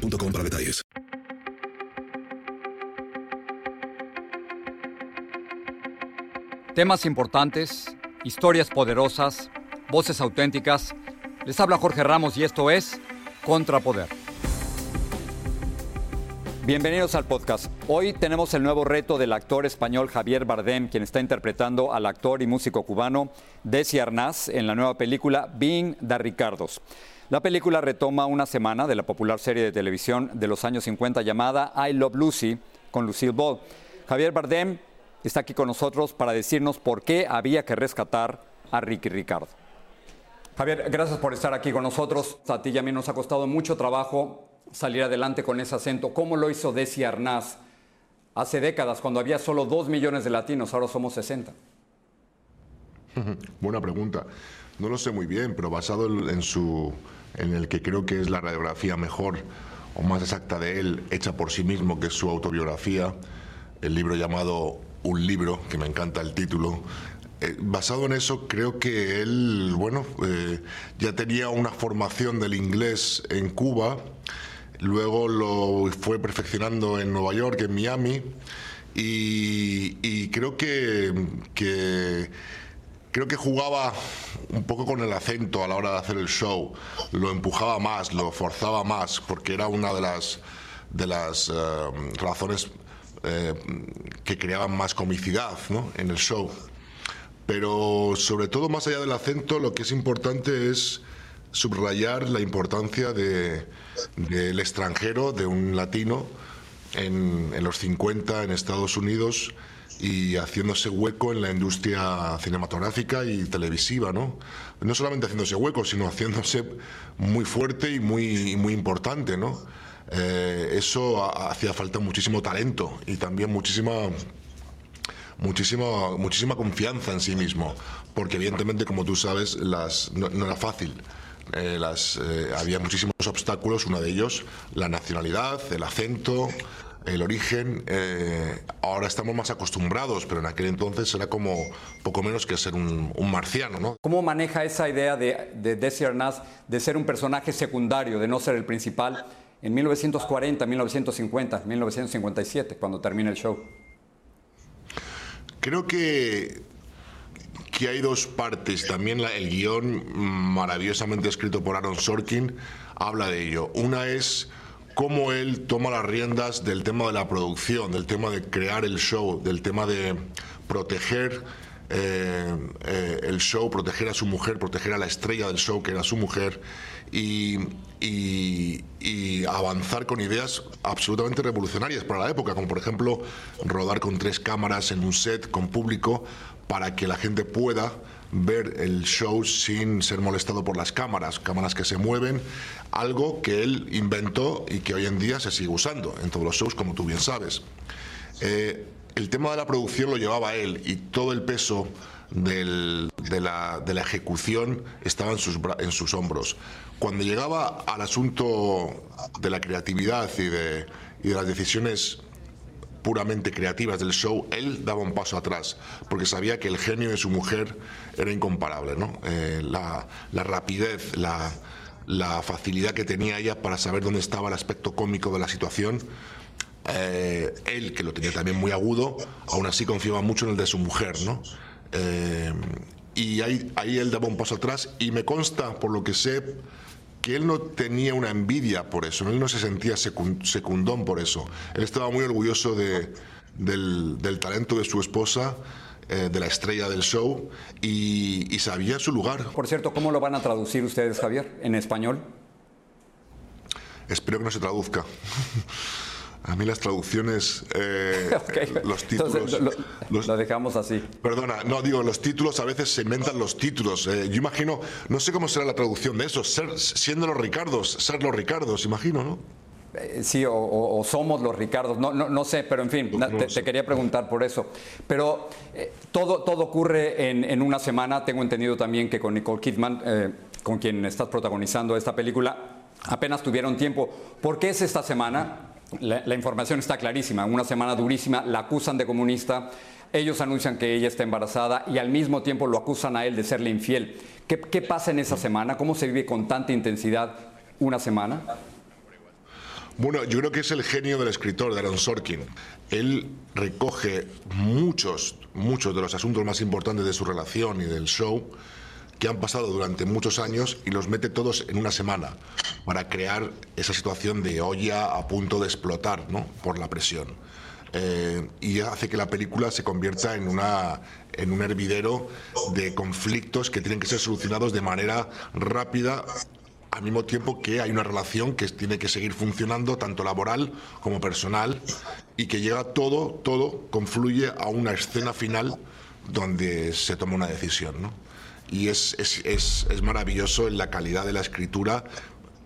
boostmobile.com para detalles. Temas importantes, historias poderosas, voces auténticas. Les habla Jorge Ramos y esto es Contrapoder. Bienvenidos al podcast. Hoy tenemos el nuevo reto del actor español Javier Bardem, quien está interpretando al actor y músico cubano Desi Arnaz en la nueva película Being da Ricardos. La película retoma una semana de la popular serie de televisión de los años 50 llamada I Love Lucy con Lucille Ball. Javier Bardem está aquí con nosotros para decirnos por qué había que rescatar a Ricky Ricardo. Javier, gracias por estar aquí con nosotros. A ti y a mí nos ha costado mucho trabajo salir adelante con ese acento. ¿Cómo lo hizo Desi Arnaz hace décadas, cuando había solo dos millones de latinos, ahora somos 60? Buena pregunta. No lo sé muy bien, pero basado en su en el que creo que es la radiografía mejor o más exacta de él, hecha por sí mismo, que es su autobiografía, el libro llamado Un libro, que me encanta el título. Eh, basado en eso, creo que él, bueno, eh, ya tenía una formación del inglés en Cuba, luego lo fue perfeccionando en Nueva York, en Miami, y, creo que, creo que jugaba un poco con el acento a la hora de hacer el show, lo empujaba más, lo forzaba más, porque era una de las, de las eh, razones que creaban más comicidad en el show. Pero sobre todo, más allá del acento, lo que es importante es subrayar la importancia del extranjero, de un latino, en, en los 50 en Estados Unidos y haciéndose hueco en la industria cinematográfica y televisiva, ¿no? No solamente haciéndose hueco, sino haciéndose muy fuerte y muy, muy importante, ¿no? Eh, eso hacía falta muchísimo talento y también muchísima muchísima muchísima confianza en sí mismo porque evidentemente como tú sabes no, era fácil eh, eh, había muchísimos obstáculos uno de ellos la nacionalidad el acento el origen, eh, ahora estamos más acostumbrados, pero en aquel entonces era como poco menos que ser un, marciano. ¿no? ¿Cómo maneja esa idea de, de Desi Arnaz de ser un personaje secundario, de no ser el principal, en 1940, 1950, 1957, cuando termina el show? Creo que, que hay dos partes. También el guion, maravillosamente escrito por Aaron Sorkin, habla de ello. Una es cómo él toma las riendas del tema de la producción, del tema de crear el show, del tema de proteger eh, eh, el show, proteger a su mujer, proteger a la estrella del show, que era su mujer, y, avanzar con ideas absolutamente revolucionarias para la época, como por ejemplo rodar con tres cámaras en un set con público para que la gente pueda ver el show sin ser molestado por las cámaras, cámaras que se mueven, algo que él inventó y que hoy en día se sigue usando en todos los shows, como tú bien sabes. Eh, el tema de la producción lo llevaba él y todo el peso de, la, ejecución estaba en sus, hombros. Cuando llegaba al asunto de la creatividad y de, las decisiones puramente creativas del show, él daba un paso atrás, porque sabía que el genio de su mujer era incomparable. Eh, la, rapidez, la, facilidad que tenía ella para saber dónde estaba el aspecto cómico de la situación. Eh, él, que lo tenía también muy agudo, aún así confiaba mucho en el de su mujer, ¿no? Eh, y ahí, ahí él daba un paso atrás y me consta, por lo que sé, que él no tenía una envidia por eso, él no se sentía secundón por eso. Él estaba muy orgulloso de, del, talento de su esposa, eh, de la estrella del show, y, y, sabía su lugar. Por cierto, ¿cómo lo van a traducir ustedes, Javier, en español? Espero que no se traduzca. A mí las traducciones, eh, los títulos... lo, dejamos así. Perdona, no, digo, los títulos a veces se inventan los títulos. Eh, yo imagino, no sé cómo será la traducción de eso, ser, siendo los Ricardos, ser los Ricardos, imagino, ¿no? Eh, sí, o, somos los Ricardos, no, no, sé, pero en fin, te, quería preguntar por eso. Pero eh, todo, todo ocurre en, una semana, tengo entendido también que con Nicole Kidman, eh, con quien estás protagonizando esta película, apenas tuvieron tiempo. ¿Por qué es esta semana? La, información está clarísima, una semana durísima, la acusan de comunista, ellos anuncian que ella está embarazada y al mismo tiempo lo acusan a él de serle infiel. ¿Qué, qué pasa en esa semana? ¿Cómo se vive con tanta intensidad una semana? Bueno, yo creo que es el genio del escritor, de Aaron Sorkin. Él recoge muchos, muchos de los asuntos más importantes de su relación y del show que han pasado durante muchos años y los mete todos en una semana para crear esa situación de olla a punto de explotar ¿no? por la presión. Eh, y hace que la película se convierta en, una, en un hervidero de conflictos que tienen que ser solucionados de manera rápida al mismo tiempo que hay una relación que tiene que seguir funcionando, tanto laboral como personal, y que llega todo, todo confluye a una escena final donde se toma una decisión. ¿no? Y es, es, es, es maravilloso en la calidad de la escritura,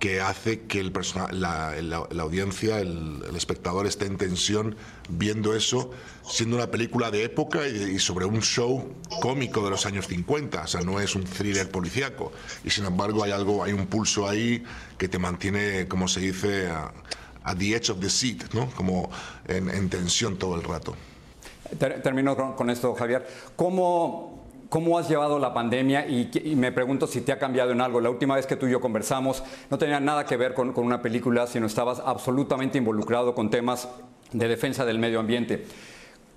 que hace que el la, la, audiencia, el, espectador esté en tensión viendo eso, siendo una película de época y, sobre un show cómico de los años 50, o sea, no es un thriller policíaco. Y sin embargo hay algo, hay un pulso ahí que te mantiene, como se dice, a, the edge of the seat, ¿no? Como en, tensión todo el rato. Termino con esto, Javier. ¿Cómo ¿Cómo has llevado la pandemia? Y, me pregunto si te ha cambiado en algo. La última vez que tú y yo conversamos no tenía nada que ver con, una película, sino estabas absolutamente involucrado con temas de defensa del medio ambiente.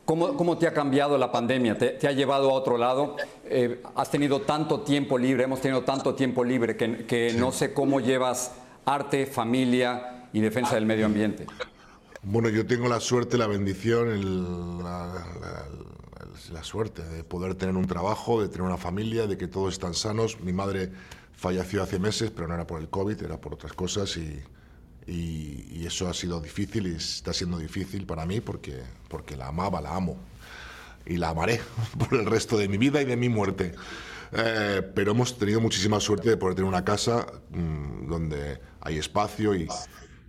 ¿Cómo, te ha cambiado la pandemia? ¿Te, ha llevado a otro lado? Eh, has tenido tanto tiempo libre, hemos tenido tanto tiempo libre que, no sé cómo llevas arte, familia y defensa del medio ambiente. Bueno, yo tengo la suerte, la bendición, el, la suerte de poder tener un trabajo, de tener una familia, de que todos están sanos. Mi madre falleció hace meses, pero no era por el COVID, era por otras cosas y, y, eso ha sido difícil y está siendo difícil para mí porque, porque la amaba, la amo y la amaré por el resto de mi vida y de mi muerte. Eh, pero hemos tenido muchísima suerte de poder tener una casa mm, donde hay espacio y,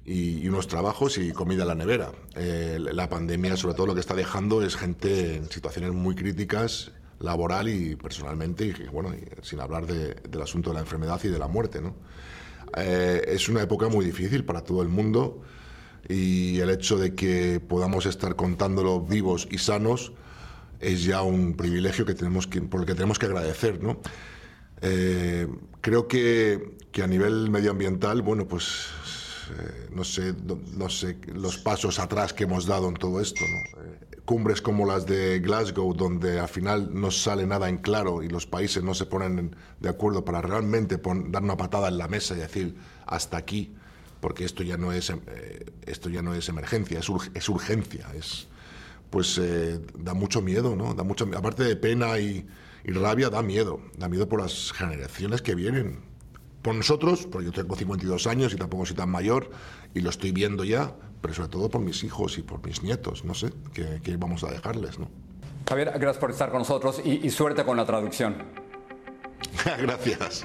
y, unos trabajos y comida en la nevera. Eh, la pandemia, sobre todo, lo que está dejando es gente en situaciones muy críticas, laboral y personalmente, y bueno, sin hablar del asunto de la enfermedad y de la muerte. ¿no? Eh, es una época muy difícil para todo el mundo y el hecho de que podamos estar contándolo vivos y sanos es ya un privilegio que tenemos que, por el que tenemos que agradecer. ¿no? Eh, creo que, que a nivel medioambiental, bueno, pues eh, no, sé, no sé los pasos atrás que hemos dado en todo esto. Eh, cumbres como las de Glasgow, donde al final no sale nada en claro y los países no se ponen de acuerdo para realmente dar una patada en la mesa y decir hasta aquí, porque esto ya no es, eh, esto ya no es emergencia, es, es urgencia. Es, pues da mucho miedo, ¿no? Da mucho, aparte de pena y rabia, da miedo. Da miedo por las generaciones que vienen por nosotros, porque yo tengo 52 años y tampoco soy tan mayor y lo estoy viendo ya, pero sobre todo por mis hijos y por mis nietos, no sé, qué, vamos a dejarles, ¿no? Javier, gracias por estar con nosotros y, y suerte con la traducción. gracias.